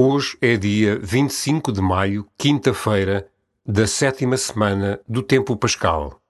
Hoje é dia 25 de maio, quinta-feira, da sétima semana do Tempo Pascal.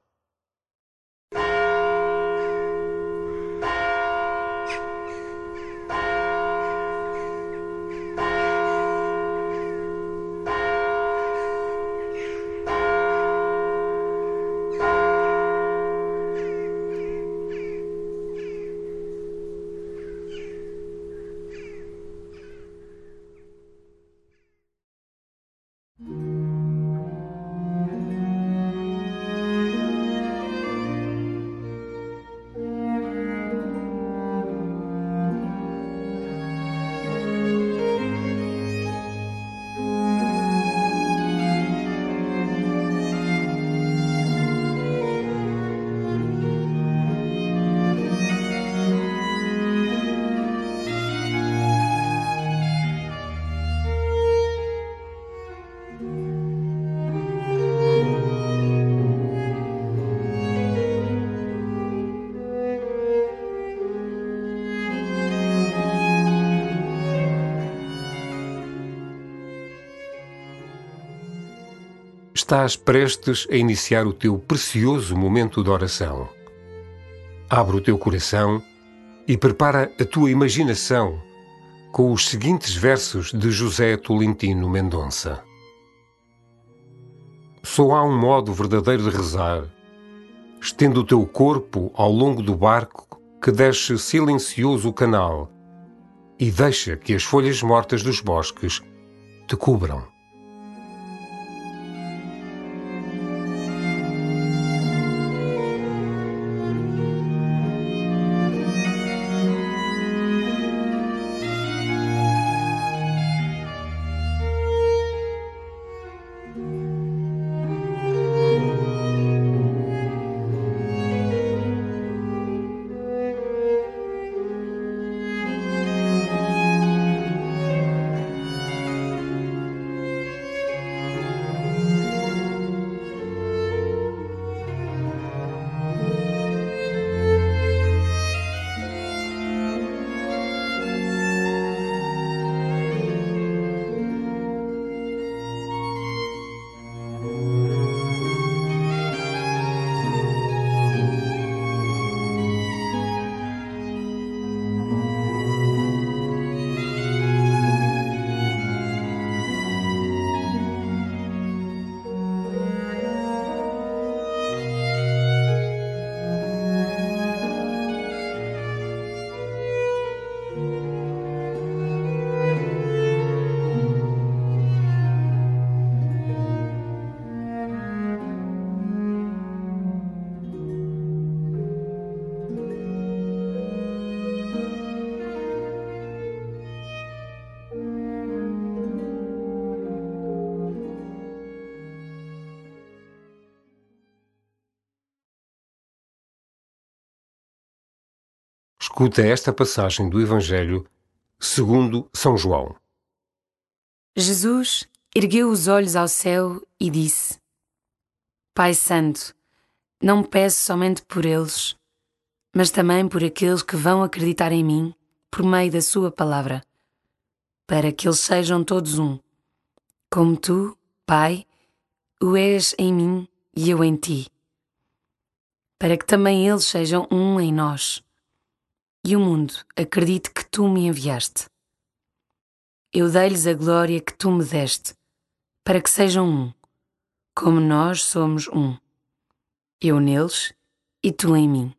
Estás prestes a iniciar o teu precioso momento de oração. Abre o teu coração e prepara a tua imaginação com os seguintes versos de José Tolentino Mendonça. Só há um modo verdadeiro de rezar. Estende o teu corpo ao longo do barco que desce silencioso o canal e deixa que as folhas mortas dos bosques te cubram. Escuta esta passagem do Evangelho segundo São João. Jesus ergueu os olhos ao céu e disse: Pai Santo, não peço somente por eles, mas também por aqueles que vão acreditar em mim por meio da Sua palavra, para que eles sejam todos um, como tu, Pai, o és em mim e eu em ti, para que também eles sejam um em nós e o mundo acredite que tu me enviaste. Eu dei-lhes a glória que tu me deste, para que sejam um, como nós somos um. Eu neles e tu em mim,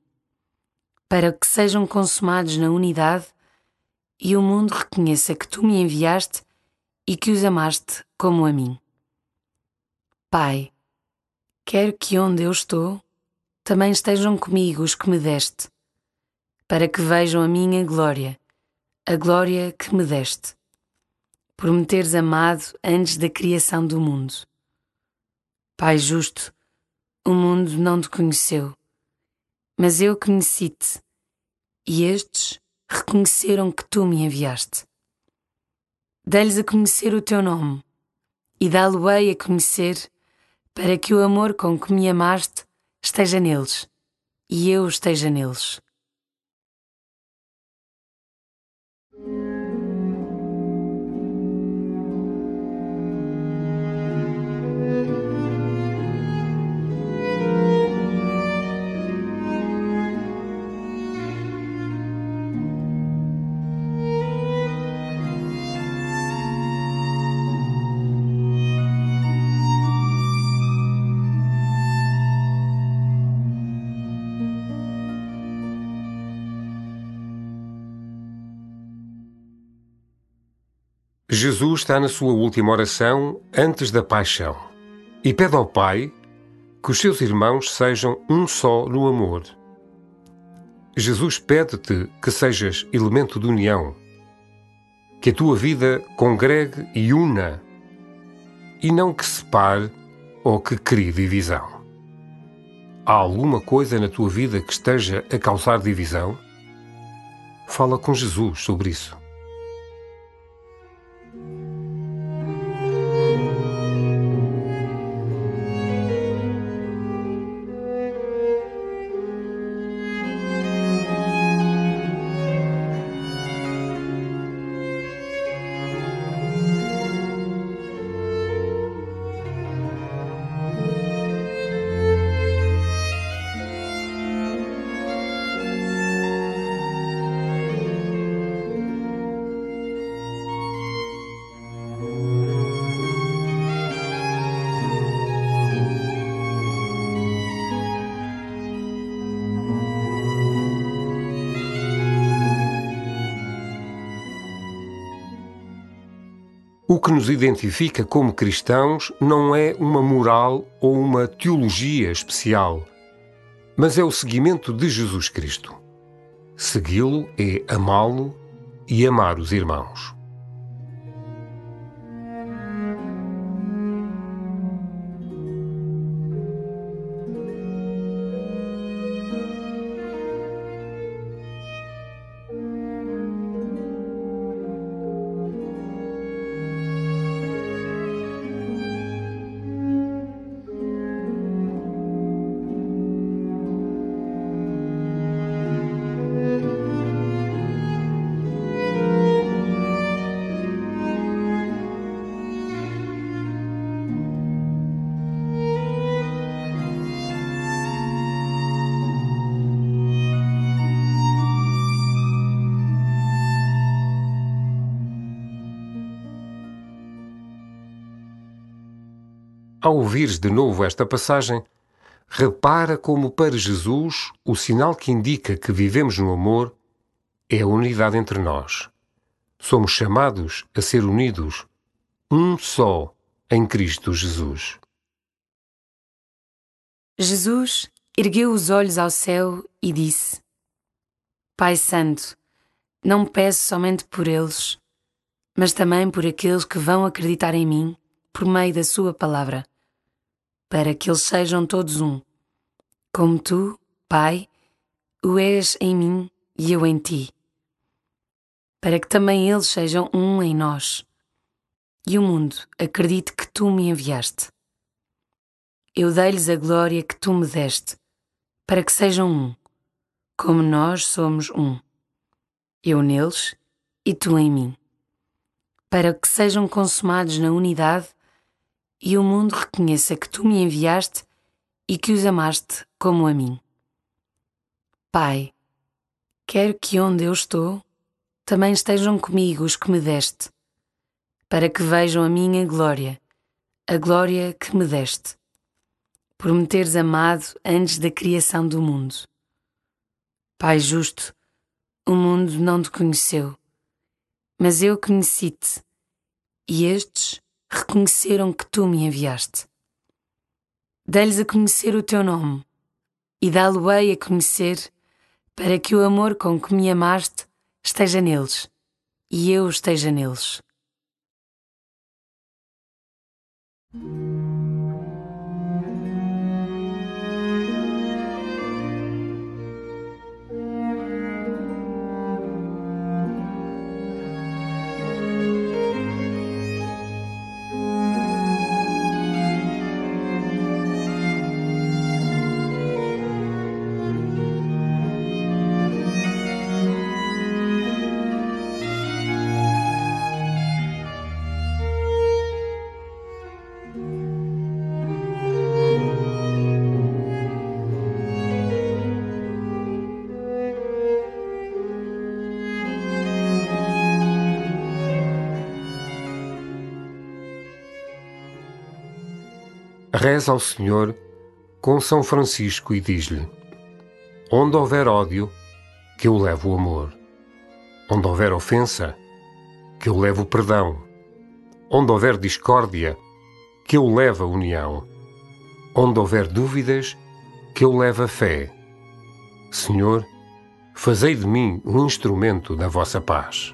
para que sejam consumados na unidade e o mundo reconheça que tu me enviaste e que os amaste como a mim. Pai, quero que onde eu estou também estejam comigo os que me deste para que vejam a minha glória, a glória que me deste, por me teres amado antes da criação do mundo. Pai justo, o mundo não te conheceu, mas eu conheci-te, e estes reconheceram que tu me enviaste. Dê-lhes a conhecer o teu nome, e dá-lo-ei a conhecer, para que o amor com que me amaste esteja neles, e eu esteja neles. Jesus está na sua última oração antes da paixão e pede ao Pai que os seus irmãos sejam um só no amor. Jesus pede-te que sejas elemento de união, que a tua vida congregue e una, e não que separe ou que crie divisão. Há alguma coisa na tua vida que esteja a causar divisão? Fala com Jesus sobre isso. O que nos identifica como cristãos não é uma moral ou uma teologia especial, mas é o seguimento de Jesus Cristo. Segui-lo é amá-lo e amar os irmãos. Ao ouvires de novo esta passagem, repara como para Jesus o sinal que indica que vivemos no amor é a unidade entre nós. Somos chamados a ser unidos, um só, em Cristo Jesus. Jesus ergueu os olhos ao céu e disse: Pai Santo, não peço somente por eles, mas também por aqueles que vão acreditar em mim por meio da Sua palavra, para que eles sejam todos um, como tu, Pai, o és em mim e eu em ti, para que também eles sejam um em nós. E o mundo acredite que tu me enviaste. Eu dei-lhes a glória que tu me deste, para que sejam um, como nós somos um, eu neles e tu em mim, para que sejam consumados na unidade e o mundo reconheça que tu me enviaste e que os amaste como a mim. Pai, quero que onde eu estou também estejam comigo os que me deste, para que vejam a minha glória, a glória que me deste, por me teres amado antes da criação do mundo. Pai justo, o mundo não te conheceu, mas eu conheci-te, e estes reconheceram que tu me enviaste. Dei-lhes a conhecer o teu nome e dá-lo-ei a conhecer para que o amor com que me amaste esteja neles e eu esteja neles. Reza ao Senhor com São Francisco e diz-lhe: Onde houver ódio, que eu levo o amor. Onde houver ofensa, que eu levo o perdão. Onde houver discórdia, que eu leve a união. Onde houver dúvidas, que eu leve a fé. Senhor, fazei de mim um instrumento da vossa paz.